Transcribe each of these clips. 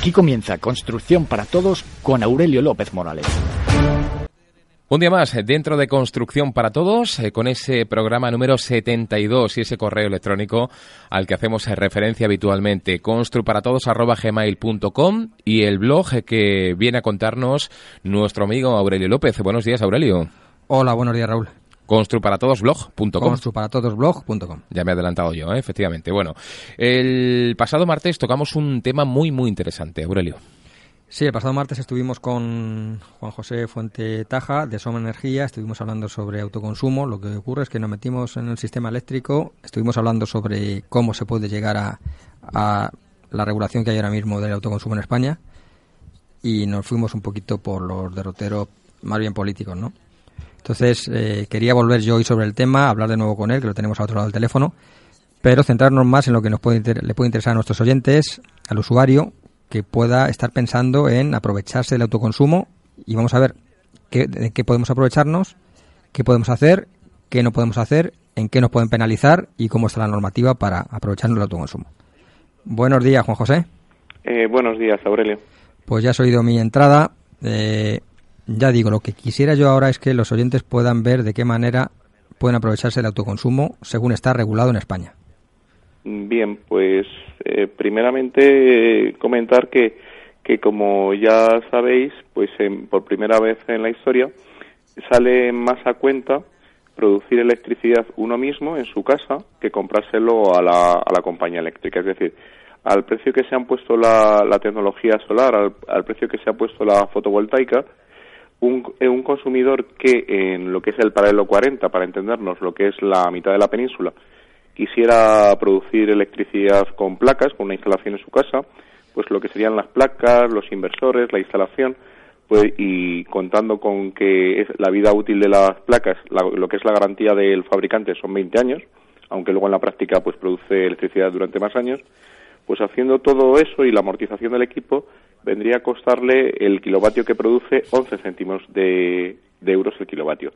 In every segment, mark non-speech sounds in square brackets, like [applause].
Aquí comienza Construcción para Todos con Aurelio López Morales. Un día más dentro de Construcción para Todos, eh, con ese programa número 72 y ese correo electrónico al que hacemos referencia habitualmente, construparatodos.gmail.com y el blog que viene a contarnos nuestro amigo Aurelio López. Buenos días, Aurelio. Hola, buenos días, Raúl. Construparatodosblog.com. Construparatodosblog.com. Ya me he adelantado yo, ¿eh? efectivamente. Bueno, el pasado martes tocamos un tema muy, muy interesante, Aurelio. Sí, el pasado martes estuvimos con Juan José Fuente Taja de Soma Energía, estuvimos hablando sobre autoconsumo. Lo que ocurre es que nos metimos en el sistema eléctrico, estuvimos hablando sobre cómo se puede llegar a, a la regulación que hay ahora mismo del autoconsumo en España y nos fuimos un poquito por los derroteros más bien políticos, ¿no? Entonces, eh, quería volver yo hoy sobre el tema, hablar de nuevo con él, que lo tenemos a otro lado del teléfono, pero centrarnos más en lo que nos puede le puede interesar a nuestros oyentes, al usuario, que pueda estar pensando en aprovecharse del autoconsumo y vamos a ver qué, de qué podemos aprovecharnos, qué podemos hacer, qué no podemos hacer, en qué nos pueden penalizar y cómo está la normativa para aprovecharnos del autoconsumo. Buenos días, Juan José. Eh, buenos días, Aurelio. Pues ya has oído mi entrada. Eh, ya digo, lo que quisiera yo ahora es que los oyentes puedan ver de qué manera pueden aprovecharse el autoconsumo según está regulado en España. Bien, pues eh, primeramente eh, comentar que, que como ya sabéis, pues por primera vez en la historia sale más a cuenta producir electricidad uno mismo en su casa que comprárselo a la, a la compañía eléctrica. Es decir, al precio que se han puesto la, la tecnología solar, al precio que se ha puesto la fotovoltaica, un, eh, un, consumidor que en lo que es el paralelo 40, para entendernos, lo que es la mitad de la península, quisiera producir electricidad con placas, con una instalación en su casa, pues lo que serían las placas, los inversores, la instalación, pues, y contando con que es la vida útil de las placas, lo que es la garantía del fabricante son 20 años, aunque luego en la práctica pues produce electricidad durante más años, pues haciendo todo eso y la amortización del equipo, vendría a costarle el kilovatio que produce 11 céntimos de, euros el kilovatio.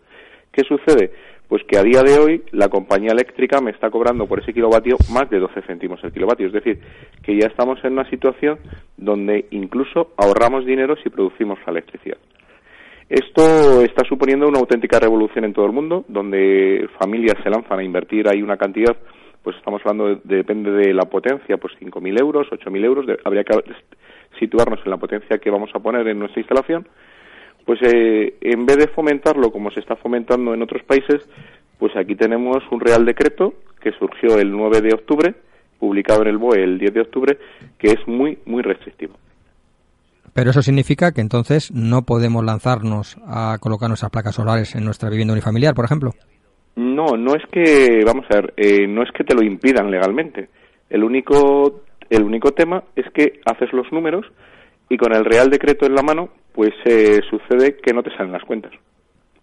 ¿Qué sucede? Pues que a día de hoy la compañía eléctrica me está cobrando por ese kilovatio más de 12 céntimos el kilovatio. Es decir, que ya estamos en una situación donde incluso ahorramos dinero si producimos la electricidad. Esto está suponiendo una auténtica revolución en todo el mundo, donde familias se lanzan a invertir ahí una cantidad, pues estamos hablando, depende de la potencia, pues 5.000 euros, 8.000 euros, habría que situarnos en la potencia que vamos a poner en nuestra instalación, pues eh, en vez de fomentarlo como se está fomentando en otros países, pues aquí tenemos un Real Decreto que surgió el 9 de octubre, publicado en el BOE el 10 de octubre, que es muy, muy restrictivo. Pero eso significa que entonces no podemos lanzarnos a colocar nuestras placas solares en nuestra vivienda unifamiliar, por ejemplo. No, no es que, vamos a ver, eh, no es que te lo impidan legalmente. El único el único tema es que haces los números y con el Real Decreto en la mano, pues eh, sucede que no te salen las cuentas.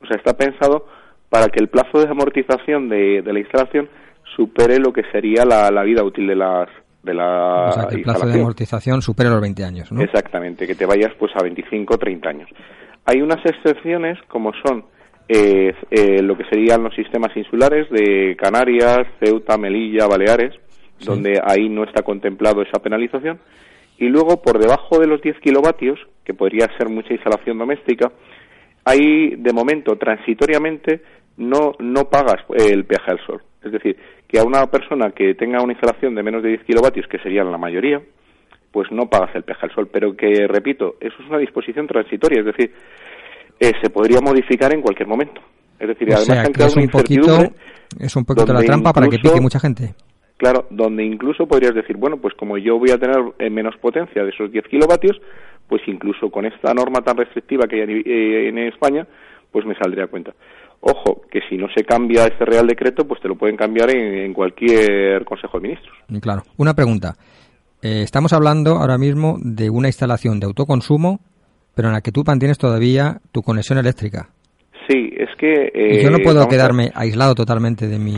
O sea, está pensado para que el plazo de amortización de, la instalación supere lo que sería la, vida útil de las de la o sea, que el plazo de amortización supere los 20 años, ¿no? Exactamente, que te vayas pues a 25 o 30 años. Hay unas excepciones como son eh, eh, lo que serían los sistemas insulares de Canarias, Ceuta, Melilla, Baleares, donde ahí no está contemplado esa penalización. Y luego, por debajo de los 10 kilovatios, que podría ser mucha instalación doméstica, ahí, de momento, transitoriamente, no, no pagas el peaje al sol. Es decir, que a una persona que tenga una instalación de menos de 10 kilovatios, que serían la mayoría, pues no pagas el peaje al sol. Pero que, repito, eso es una disposición transitoria, es decir, eh, se podría modificar en cualquier momento. Es decir, además es un poquito, es un poquito la trampa para que pique mucha gente. Claro, donde incluso podrías decir, bueno, pues como yo voy a tener eh, menos potencia de esos 10 kilovatios, pues incluso con esta norma tan restrictiva que hay eh, en España, pues me saldría a cuenta. Ojo, que si no se cambia este Real Decreto, pues te lo pueden cambiar en, cualquier Consejo de Ministros. Claro. Una pregunta. eh, estamos hablando ahora mismo de una instalación de autoconsumo, pero en la que tú mantienes todavía tu conexión eléctrica. Sí, es que... yo no puedo quedarme aislado totalmente de mi...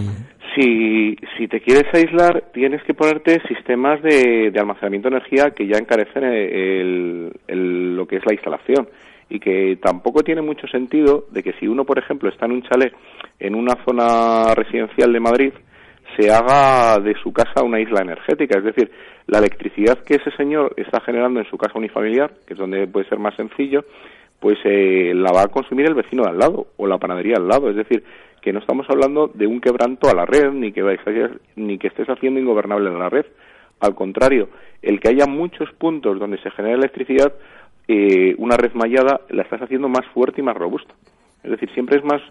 Si, si te quieres aislar, tienes que ponerte sistemas de, de almacenamiento de energía que ya encarecen el, lo que es la instalación y que tampoco tiene mucho sentido de que si uno, por ejemplo, está en un chalet en una zona residencial de Madrid, se haga de su casa una isla energética. Es decir, la electricidad que ese señor está generando en su casa unifamiliar, que es donde puede ser más sencillo, pues eh, la va a consumir el vecino de al lado o la panadería al lado. Es decir, que no estamos hablando de un quebranto a la red ni que, ni que estés haciendo ingobernable en la red. Al contrario, el que haya muchos puntos donde se genera electricidad, eh, una red mallada la estás haciendo más fuerte y más robusta. Es decir, siempre es más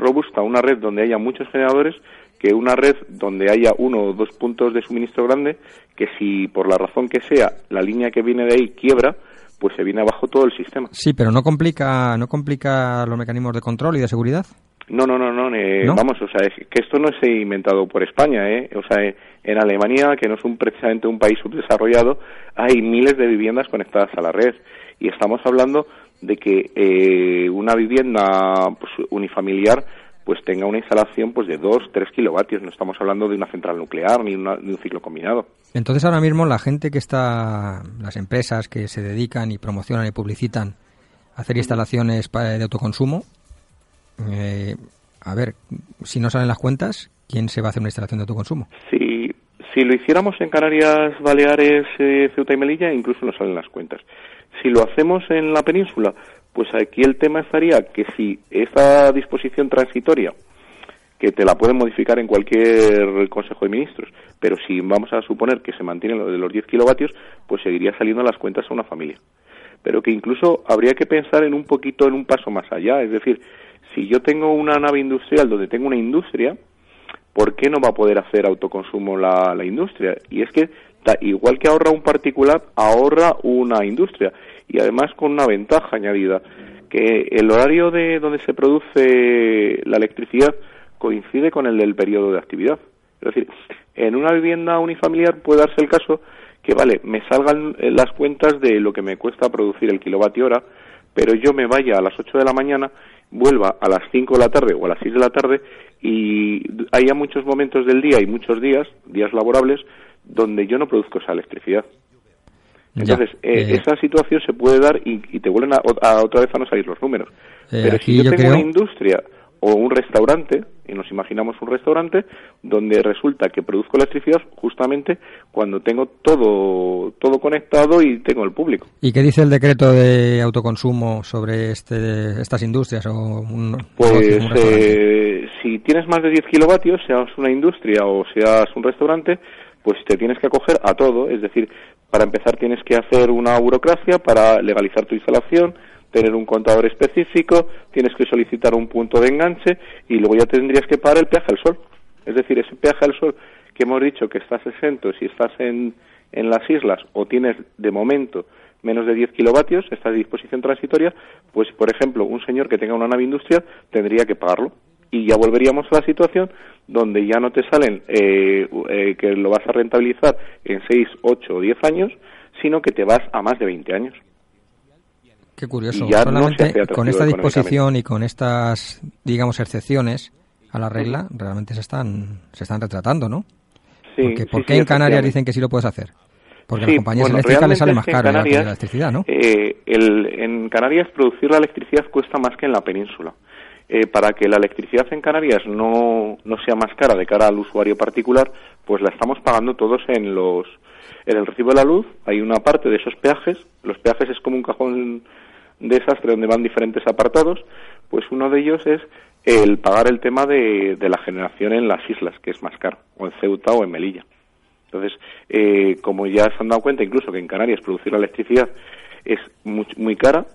robusta una red donde haya muchos generadores que una red donde haya uno o dos puntos de suministro grande, que si por la razón que sea la línea que viene de ahí quiebra, pues se viene abajo todo el sistema. Sí, pero no complica, no complica los mecanismos de control y de seguridad. No, no, no, no, eh, vamos, o sea, es que esto no se ha inventado por España, ¿eh? O sea, en Alemania, que no es un, precisamente un país subdesarrollado, hay miles de viviendas conectadas a la red y estamos hablando de que eh, una vivienda pues, unifamiliar pues tenga una instalación pues de 2, 3 kilovatios. No estamos hablando de una central nuclear ni de un ciclo combinado. Entonces ahora mismo la gente que está, las empresas que se dedican y promocionan y publicitan a hacer instalaciones de autoconsumo, eh, a ver, si no salen las cuentas, ¿quién se va a hacer una instalación de autoconsumo? Si, si lo hiciéramos en Canarias, Baleares, eh, Ceuta y Melilla, incluso no salen las cuentas. Si lo hacemos en la península, pues aquí el tema estaría que si esta disposición transitoria, que te la pueden modificar en cualquier Consejo de Ministros, pero si vamos a suponer que se mantiene lo de los 10 kilovatios, pues seguiría saliendo las cuentas a una familia. Pero que incluso habría que pensar en un poquito, en un paso más allá, es decir, si yo tengo una nave industrial donde tengo una industria, ¿por qué no va a poder hacer autoconsumo la, la industria? Y es que igual que ahorra un particular, ahorra una industria y además con una ventaja añadida, que el horario de donde se produce la electricidad coincide con el del periodo de actividad. Es decir, en una vivienda unifamiliar puede darse el caso que, vale, me salgan las cuentas de lo que me cuesta producir el kilovatio hora, pero yo me vaya a las 8 de la mañana, vuelva a las 5 de la tarde o a las 6 de la tarde y haya muchos momentos del día y muchos días, días laborables, donde yo no produzco esa electricidad. Entonces, eh, eh, esa situación se puede dar y, te vuelven a, otra vez a no salir los números. Eh, Pero si yo, tengo una industria o un restaurante, y nos imaginamos un restaurante, donde resulta que produzco electricidad justamente cuando tengo todo, todo conectado y tengo el público. ¿Y qué dice el decreto de autoconsumo sobre este, estas industrias? O pues si tienes más de 10 kilovatios, seas una industria o seas un restaurante, pues te tienes que acoger a todo, es decir, para empezar tienes que hacer una burocracia para legalizar tu instalación, tener un contador específico, tienes que solicitar un punto de enganche y luego ya tendrías que pagar el peaje al sol. Es decir, ese peaje al sol que hemos dicho que estás exento si estás en, en las islas o tienes de momento menos de 10 kilovatios, esta disposición transitoria, pues por ejemplo, un señor que tenga una nave industrial tendría que pagarlo y ya volveríamos a la situación donde ya no te salen eh, eh, que lo vas a rentabilizar en 6, 8 o 10 años, sino que te vas a más de 20 años. Qué curioso. Ya Solamente con esta disposición y con estas, digamos, excepciones a la regla, realmente se están, se están retratando, ¿no? Sí, Porque, ¿Por qué en Canarias dicen que sí lo puedes hacer? Porque a las compañías eléctricas les sale más caro la electricidad, ¿no? Eh, en Canarias producir la electricidad cuesta más que en la península. Eh, para que la electricidad en Canarias no, no sea más cara de cara al usuario particular, pues la estamos pagando todos en los en el recibo de la luz. Hay una parte de esos peajes. Los peajes es como un cajón desastre donde van diferentes apartados. Pues uno de ellos es el pagar el tema de, la generación en las islas, que es más caro, o en Ceuta o en Melilla. Entonces, eh, como ya se han dado cuenta, incluso que en Canarias producir la electricidad es muy, muy cara,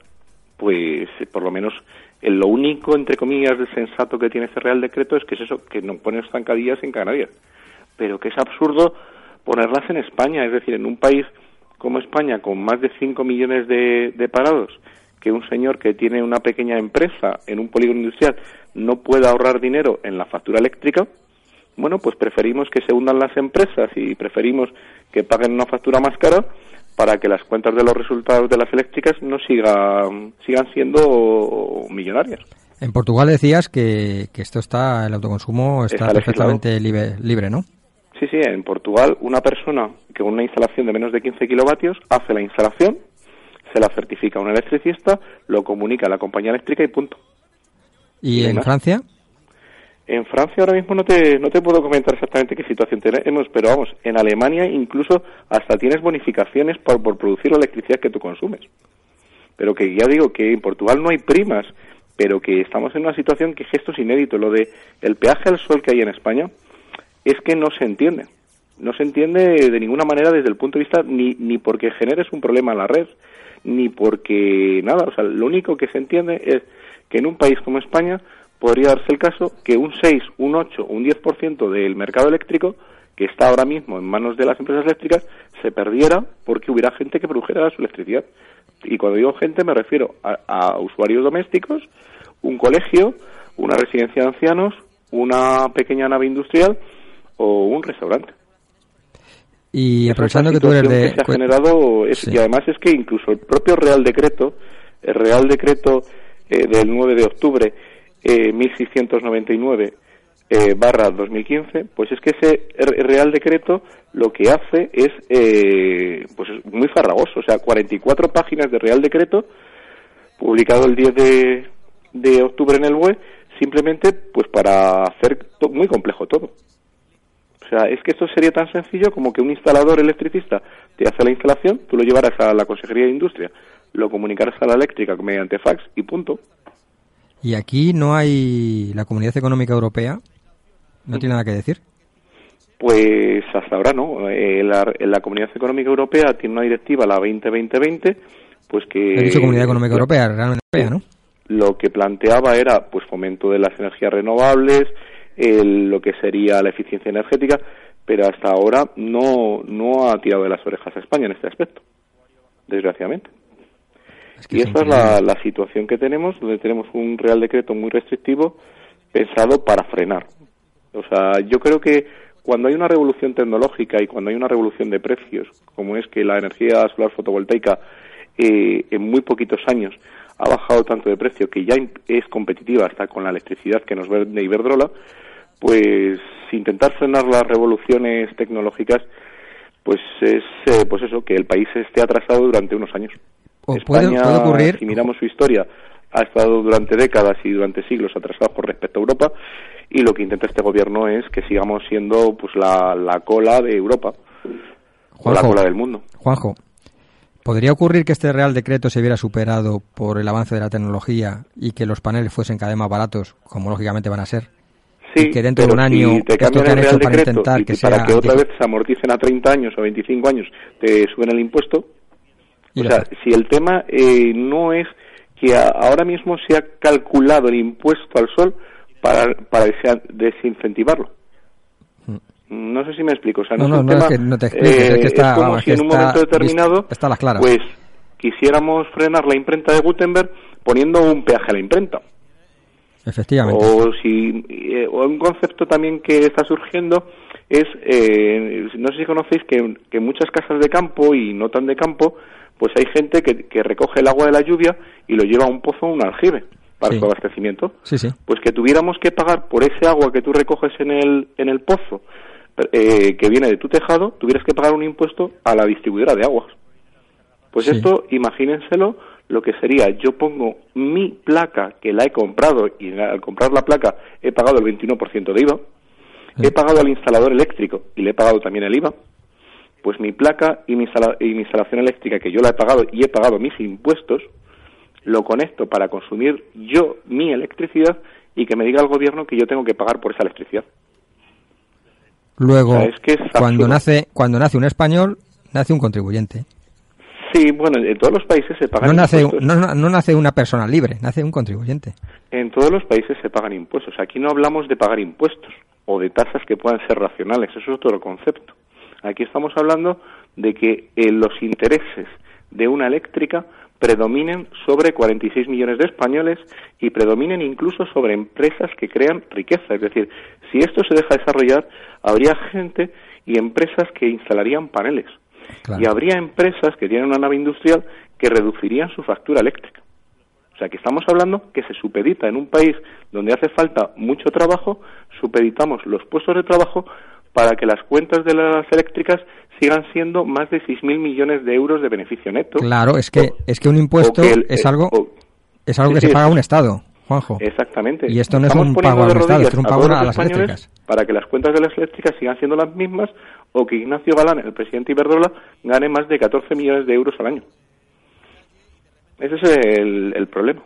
pues por lo menos lo único, entre comillas, de sensato que tiene este Real Decreto es que es eso, que no pone estancadillas en Canarias. Pero que es absurdo ponerlas en España, es decir, en un país como España, con más de 5 millones de parados, que un señor que tiene una pequeña empresa en un polígono industrial no pueda ahorrar dinero en la factura eléctrica, bueno, pues preferimos que se hundan las empresas y preferimos que paguen una factura más cara para que las cuentas de los resultados de las eléctricas no sigan, sigan siendo millonarias. En Portugal decías que, esto está, el autoconsumo está, perfectamente libre, libre, ¿no? Sí, sí, en Portugal una persona que con una instalación de menos de 15 kilovatios hace la instalación, se la certifica un electricista, lo comunica a la compañía eléctrica y punto. ¿Y, en Francia? En Francia ahora mismo no te, no te puedo comentar exactamente qué situación tenemos, pero vamos, en Alemania incluso hasta tienes bonificaciones por, por producir la electricidad que tú consumes. Pero que ya digo que en Portugal no hay primas, pero que estamos en una situación que esto es inédito. Lo de el peaje al sol que hay en España es que no se entiende. No se entiende de ninguna manera desde el punto de vista ni, ni porque generes un problema en la red, ni porque nada. O sea, lo único que se entiende es que en un país como España podría darse el caso que un 6, un 8 un 10% del mercado eléctrico que está ahora mismo en manos de las empresas eléctricas se perdiera porque hubiera gente que produjera su electricidad. Y cuando digo gente me refiero a, usuarios domésticos, un colegio, una residencia de ancianos, una pequeña nave industrial o un restaurante. Y aprovechando que tú eres de... se ha generado y además es que incluso el propio Real Decreto, el Real Decreto eh, del 9 de octubre eh, 1699 eh, barra 2015, pues es que ese Real Decreto lo que hace es eh, pues muy farragoso, o sea, 44 páginas de Real Decreto publicado el 10 de, de octubre en el web, simplemente pues para hacer muy complejo todo. O sea, es que esto sería tan sencillo como que un instalador electricista te hace la instalación, tú lo llevarás a la Consejería de Industria, lo comunicarás a la eléctrica mediante fax y punto. Y aquí no hay la Comunidad Económica Europea, no tiene nada que decir. Pues hasta ahora no. Eh, la, la, Comunidad Económica Europea tiene una directiva, la 2020-20, pues que... Dicho Comunidad Económica Europea, realmente europea, ¿no? Lo que planteaba era pues fomento de las energías renovables, lo que sería la eficiencia energética, pero hasta ahora no, no ha tirado de las orejas a España en este aspecto, desgraciadamente. y esa es la, la situación que tenemos, donde tenemos un Real Decreto muy restrictivo pensado para frenar. O sea, yo creo que cuando hay una revolución tecnológica y cuando hay una revolución de precios, como es que la energía solar fotovoltaica eh, en muy poquitos años ha bajado tanto de precio que ya es competitiva hasta con la electricidad que nos vende Iberdrola, pues intentar frenar las revoluciones tecnológicas, pues es eh, pues eso, que el país esté atrasado durante unos años. España, puede, ocurrir... si miramos su historia, ha estado durante décadas y durante siglos atrasado con respecto a Europa y lo que intenta este gobierno es que sigamos siendo pues la, la cola de Europa, o la cola del mundo. Juanjo, ¿podría ocurrir que este Real Decreto se viera superado por el avance de la tecnología y que los paneles fuesen cada vez más baratos, como lógicamente van a ser? Sí, que dentro de un año si te cambian el Real Decreto que, para que otra vez se amorticen a 30 años o 25 años, te suben el impuesto. o sea, si el tema eh, no es que ahora mismo se ha calculado el impuesto al sol para, para desincentivarlo. Mm. No sé si me explico. O sea, no, no, es, que no te expliques, es, que está, como si en un momento determinado, está las claras. pues quisiéramos frenar la imprenta de Gutenberg poniendo un peaje a la imprenta. Efectivamente. O si eh, o un concepto también que está surgiendo es, eh, no sé si conocéis que, que muchas casas de campo y no tan de campo, pues hay gente que, que recoge el agua de la lluvia y lo lleva a un pozo o un aljibe para su abastecimiento, pues que tuviéramos que pagar por ese agua que tú recoges en el, en el pozo, eh, que viene de tu tejado, tuvieras que pagar un impuesto a la distribuidora de aguas. Pues esto, imagínenselo, lo que sería, yo pongo mi placa que la he comprado y al comprar la placa he pagado el 21% de IVA, he pagado al instalador eléctrico y le he pagado también el IVA, pues mi placa y mi, y mi instalación eléctrica que yo la he pagado y he pagado mis impuestos, lo conecto para consumir yo mi electricidad y que me diga el gobierno que yo tengo que pagar por esa electricidad. Luego, cuando nace cuando nace un español, nace un contribuyente. Sí, bueno, en todos los países se pagan no nace, impuestos. No, no, nace una persona libre, nace un contribuyente. En todos los países se pagan impuestos. Aquí no hablamos de pagar impuestos o de tasas que puedan ser racionales, eso es otro concepto. Aquí estamos hablando de que eh, los intereses de una eléctrica predominen sobre 46 millones de españoles y predominen incluso sobre empresas que crean riqueza. Es decir, si esto se deja desarrollar, habría gente y empresas que instalarían paneles. Y habría empresas que tienen una nave industrial que reducirían su factura eléctrica. O sea, que estamos hablando que se supedita en un país donde hace falta mucho trabajo, supeditamos los puestos de trabajo para que las cuentas de las eléctricas sigan siendo más de 6.000 millones de euros de beneficio neto. Claro, es que, es que un impuesto es algo, es algo que se paga a un Estado. Juanjo. Exactamente. Y esto no es un pago al Estado, es un pago a, las eléctricas. Para que las cuentas de las eléctricas sigan siendo las mismas o que Ignacio Galán, el presidente Iberdrola, gane más de 14 millones de euros al año. Ese es el, problema,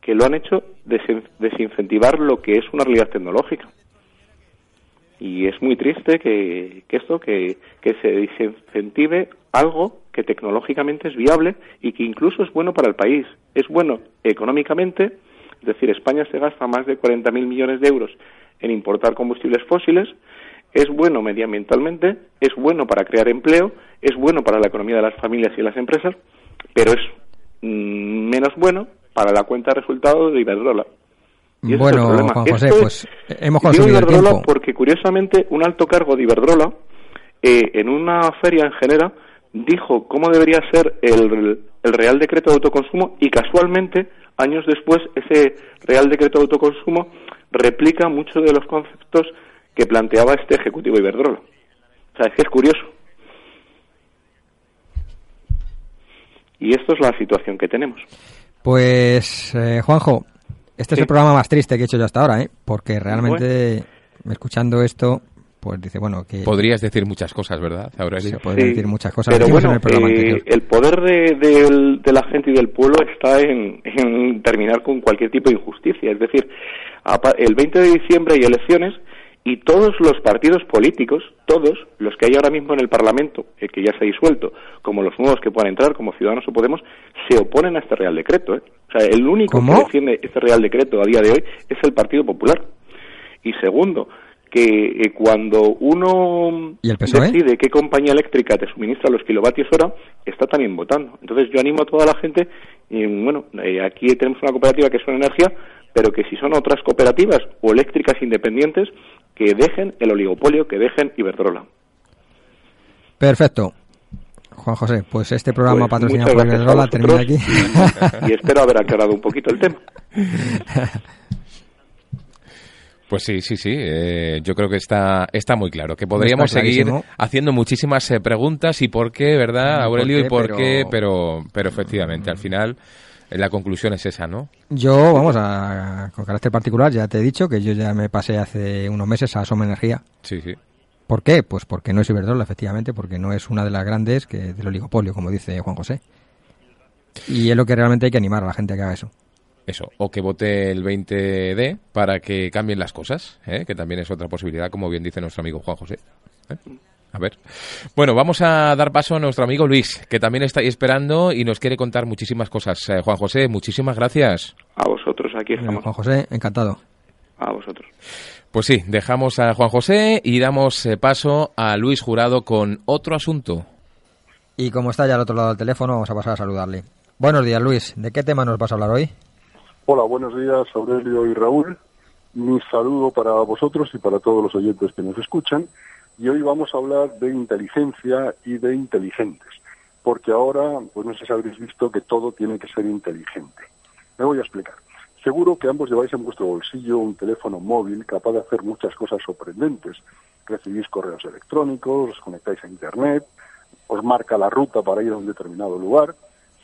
que lo han hecho desincentivar lo que es una realidad tecnológica. Y es muy triste que, esto, que, que se desincentive algo que tecnológicamente es viable y que incluso es bueno para el país. Es bueno económicamente, es decir, España se gasta más de 40.000 millones de euros en importar combustibles fósiles, es bueno medioambientalmente, es bueno para crear empleo, es bueno para la economía de las familias y las empresas, pero es Mm, menos bueno para la cuenta de resultados de Iberdrola. bueno, Juan José, pues hemos conseguido Iberdrola porque curiosamente un alto cargo de Iberdrola eh, en una feria en Genera dijo cómo debería ser el, el Real Decreto de Autoconsumo y casualmente años después ese Real Decreto de Autoconsumo replica muchos de los conceptos que planteaba este Ejecutivo Iberdrola. O sea, es que es curioso. Y esto es la situación que tenemos. Pues, eh, Juanjo, este es el programa más triste que he hecho yo hasta ahora, ¿eh? Porque realmente, escuchando esto, pues dice, bueno, que... Podrías decir muchas cosas, ¿verdad, Aurelio? Sí, podría decir muchas cosas. Pero bueno, eh, el, poder de, la gente y del pueblo está en, en terminar con cualquier tipo de injusticia. Es decir, el 20 de diciembre hay elecciones y todos los partidos políticos, todos los que hay ahora mismo en el Parlamento, el que ya se ha disuelto, como los nuevos que puedan entrar, como Ciudadanos o Podemos, se oponen a este Real Decreto. ¿eh? O sea, el único que defiende este Real Decreto a día de hoy es el Partido Popular. Y segundo, que eh, cuando uno decide qué compañía eléctrica te suministra los kilovatios hora, está también votando. Entonces yo animo a toda la gente, y bueno, eh, aquí tenemos una cooperativa que es una energía, pero que si son otras cooperativas o eléctricas independientes, que dejen el oligopolio, que dejen Iberdrola. Perfecto. Juan José, pues este programa pues patrocinado por Iberdrola termina aquí. Y, espero haber aclarado un poquito el tema. [laughs] Pues sí, sí, sí. Eh, yo creo que está, está muy claro. Que podríamos seguir haciendo muchísimas eh, preguntas y por qué, ¿verdad, Aurelio? y por qué, pero, pero efectivamente, al final la conclusión es esa, ¿no? Yo, vamos, a, con carácter particular, ya te he dicho que yo ya me pasé hace unos meses a Soma Energía. Sí, sí. ¿Por qué? Pues porque no es Iberdrola, efectivamente, porque no es una de las grandes que del oligopolio, como dice Juan José. Y es lo que realmente hay que animar a la gente a que haga eso. Eso, o que vote el 20D para que cambien las cosas, ¿eh? que también es otra posibilidad, como bien dice nuestro amigo Juan José. ¿eh? A ver. Bueno, vamos a dar paso a nuestro amigo Luis, que también está ahí esperando y nos quiere contar muchísimas cosas. Eh, Juan José, muchísimas gracias. A vosotros, aquí estamos. Juan José, encantado. A vosotros. Pues sí, dejamos a Juan José y damos paso a Luis Jurado con otro asunto. Y como está ya al otro lado del teléfono, vamos a pasar a saludarle. Buenos días, Luis. ¿De qué tema nos vas a hablar hoy? Hola, buenos días, Aurelio y Raúl. Mi saludo para vosotros y para todos los oyentes que nos escuchan y hoy vamos a hablar de inteligencia y de inteligentes, porque ahora, pues no sé si habréis visto que todo tiene que ser inteligente. Me voy a explicar. Seguro que ambos lleváis en vuestro bolsillo un teléfono móvil capaz de hacer muchas cosas sorprendentes. Recibís correos electrónicos, os conectáis a Internet, os marca la ruta para ir a un determinado lugar.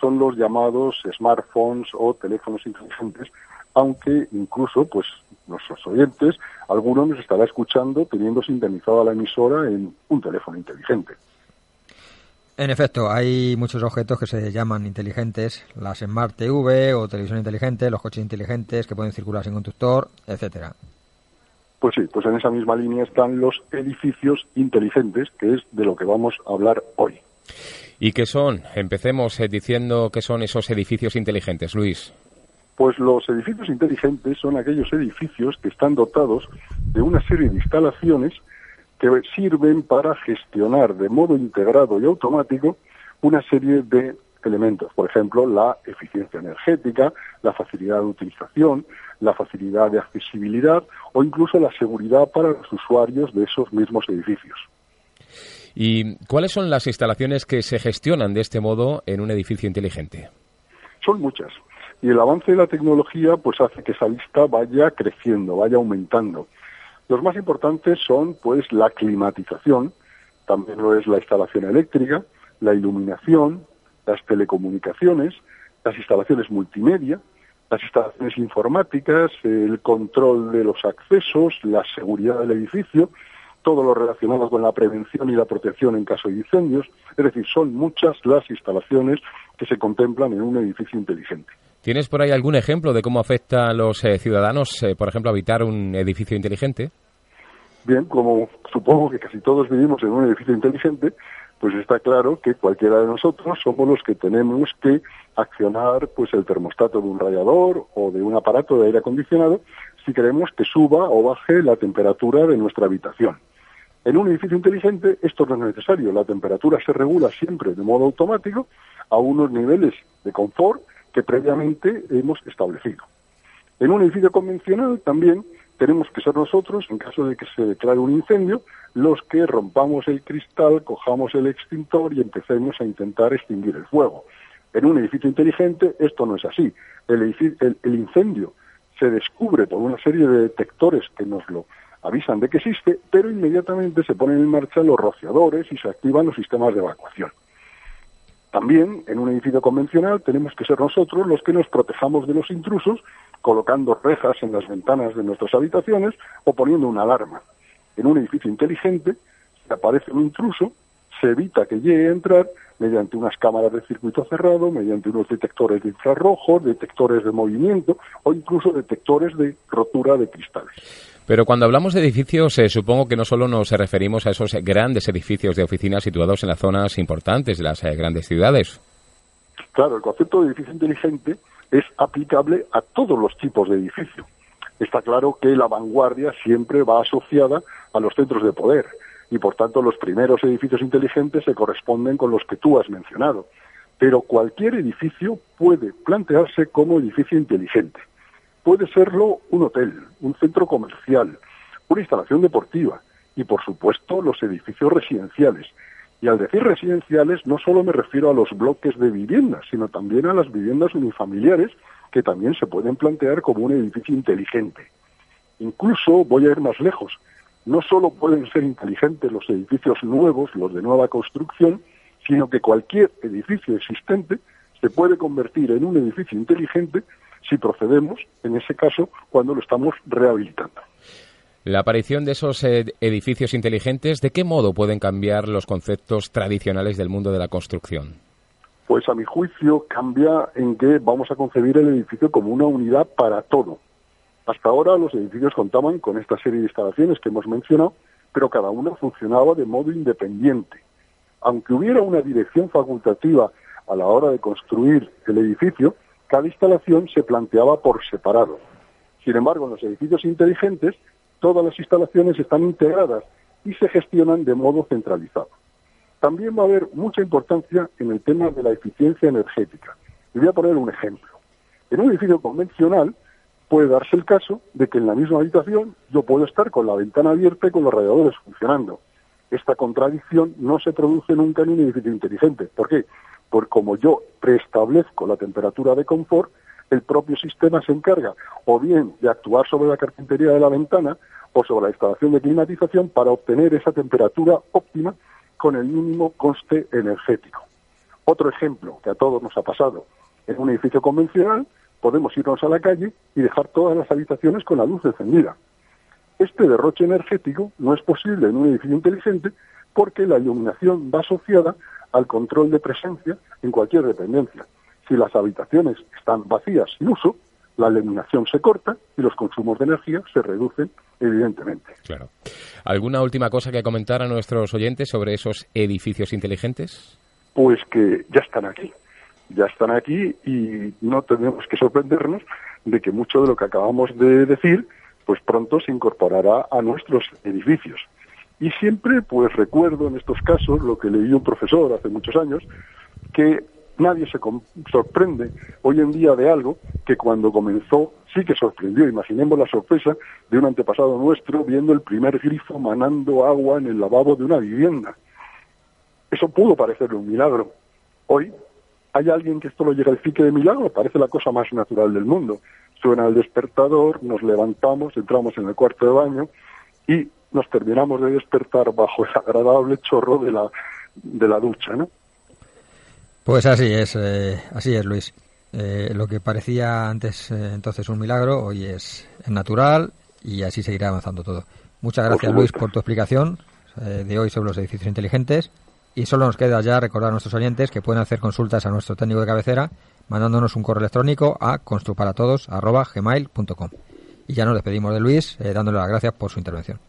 Son los llamados smartphones o teléfonos inteligentes, aunque incluso, pues nuestros oyentes, algunos nos estará escuchando teniendo sintonizada la emisora en un teléfono inteligente. En efecto, hay muchos objetos que se llaman inteligentes, las Smart TV o televisión inteligente, los coches inteligentes que pueden circular sin conductor, etcétera. Pues sí, pues en esa misma línea están los edificios inteligentes, que es de lo que vamos a hablar hoy. ¿Y qué son? Empecemos eh, diciendo qué son esos edificios inteligentes, Luis. Pues los edificios inteligentes son aquellos edificios que están dotados de una serie de instalaciones que sirven para gestionar de modo integrado y automático una serie de elementos, por ejemplo, la eficiencia energética, la facilidad de utilización, la facilidad de accesibilidad o incluso la seguridad para los usuarios de esos mismos edificios. ¿Y cuáles son las instalaciones que se gestionan de este modo en un edificio inteligente? Son muchas. Y el avance de la tecnología pues hace que esa lista vaya creciendo, vaya aumentando. Los más importantes son pues la climatización, también lo es la instalación eléctrica, la iluminación, las telecomunicaciones, las instalaciones multimedia, las instalaciones informáticas, el control de los accesos, la seguridad del edificio, todo lo relacionado con la prevención y la protección en caso de incendios. Es decir, son muchas las instalaciones que se contemplan en un edificio inteligente. ¿Tienes por ahí algún ejemplo de cómo afecta a los eh, ciudadanos, eh, por ejemplo, habitar un edificio inteligente? Bien, como supongo que casi todos vivimos en un edificio inteligente, pues está claro que cualquiera de nosotros somos los que tenemos que accionar pues el termostato de un radiador o de un aparato de aire acondicionado si queremos que suba o baje la temperatura de nuestra habitación. En un edificio inteligente esto no es necesario, la temperatura se regula siempre de modo automático a unos niveles de confort que previamente hemos establecido. En un edificio convencional también tenemos que ser nosotros, en caso de que se declare un incendio, los que rompamos el cristal, cojamos el extintor y empecemos a intentar extinguir el fuego. En un edificio inteligente esto no es así. El, el, incendio se descubre por una serie de detectores que nos lo avisan de que existe, pero inmediatamente se ponen en marcha los rociadores y se activan los sistemas de evacuación. También en un edificio convencional tenemos que ser nosotros los que nos protejamos de los intrusos colocando rejas en las ventanas de nuestras habitaciones o poniendo una alarma. En un edificio inteligente, si aparece un intruso, se evita que llegue a entrar mediante unas cámaras de circuito cerrado, mediante unos detectores de infrarrojos, detectores de movimiento o incluso detectores de rotura de cristales. Pero cuando hablamos de edificios, eh, supongo que no solo nos referimos a esos grandes edificios de oficinas situados en las zonas importantes de las eh, grandes ciudades. Claro, el concepto de edificio inteligente es aplicable a todos los tipos de edificio. Está claro que la vanguardia siempre va asociada a los centros de poder y por tanto los primeros edificios inteligentes se corresponden con los que tú has mencionado. Pero cualquier edificio puede plantearse como edificio inteligente. Puede serlo un hotel, un centro comercial, una instalación deportiva y por supuesto los edificios residenciales. Y al decir residenciales no solo me refiero a los bloques de viviendas, sino también a las viviendas unifamiliares que también se pueden plantear como un edificio inteligente. Incluso voy a ir más lejos no solo pueden ser inteligentes los edificios nuevos, los de nueva construcción, sino que cualquier edificio existente se puede convertir en un edificio inteligente si procedemos, en ese caso, cuando lo estamos rehabilitando. La aparición de esos eh, edificios inteligentes, ¿de qué modo pueden cambiar los conceptos tradicionales del mundo de la construcción? Pues a mi juicio cambia en que vamos a concebir el edificio como una unidad para todo, hasta ahora los edificios contaban con esta serie de instalaciones que hemos mencionado, pero cada una funcionaba de modo independiente. Aunque hubiera una dirección facultativa a la hora de construir el edificio, cada instalación se planteaba por separado. Sin embargo, en los edificios inteligentes, todas las instalaciones están integradas y se gestionan de modo centralizado. También va a haber mucha importancia en el tema de la eficiencia energética. Y voy a poner un ejemplo. En un edificio convencional, puede darse el caso de que en la misma habitación yo puedo estar con la ventana abierta y con los radiadores funcionando. Esta contradicción no se produce nunca en un edificio inteligente. ¿Por qué? Porque como yo preestablezco la temperatura de confort, el propio sistema se encarga o bien de actuar sobre la carpintería de la ventana o sobre la instalación de climatización para obtener esa temperatura óptima con el mínimo coste energético. Otro ejemplo que a todos nos ha pasado. En un edificio convencional, podemos irnos a la calle y dejar todas las habitaciones con la luz encendida. Este derroche energético no es posible en un edificio inteligente porque la iluminación va asociada al control de presencia en cualquier dependencia. Si las habitaciones están vacías sin uso, la iluminación se corta y los consumos de energía se reducen, evidentemente. Claro. ¿Alguna última cosa que comentar a nuestros oyentes sobre esos edificios inteligentes? Pues que ya están aquí ya están aquí y no tenemos que sorprendernos de que mucho de lo que acabamos de decir pues pronto se incorporará a nuestros edificios. Y siempre pues recuerdo en estos casos lo que leí un profesor hace muchos años, que nadie se sorprende hoy en día de algo que cuando comenzó sí que sorprendió. Imaginemos la sorpresa de un antepasado nuestro viendo el primer grifo manando agua en el lavabo de una vivienda. Eso pudo parecerle un milagro. Hoy hay alguien que esto lo pique de milagro, parece la cosa más natural del mundo. Suena el despertador, nos levantamos, entramos en el cuarto de baño y nos terminamos de despertar bajo el agradable chorro de la, de la ducha, ¿no? Pues así es, eh, así es, Luis. Eh, lo que parecía antes eh, entonces un milagro, hoy es, natural y así seguirá avanzando todo. Muchas gracias, Luis, por tu explicación de hoy sobre los edificios inteligentes. Y solo nos queda ya recordar a nuestros oyentes que pueden hacer consultas a nuestro técnico de cabecera mandándonos un correo electrónico a construparatodos.gmail.com. Y ya nos despedimos de Luis, dándole las gracias por su intervención.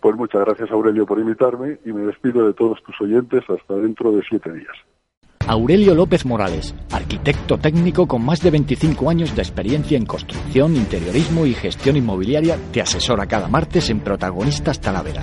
Pues muchas gracias, Aurelio, por invitarme y me despido de todos tus oyentes hasta dentro de siete días. Aurelio López Morales, arquitecto técnico con más de 25 años de experiencia en construcción, interiorismo y gestión inmobiliaria, te asesora cada martes en Protagonistas Talavera.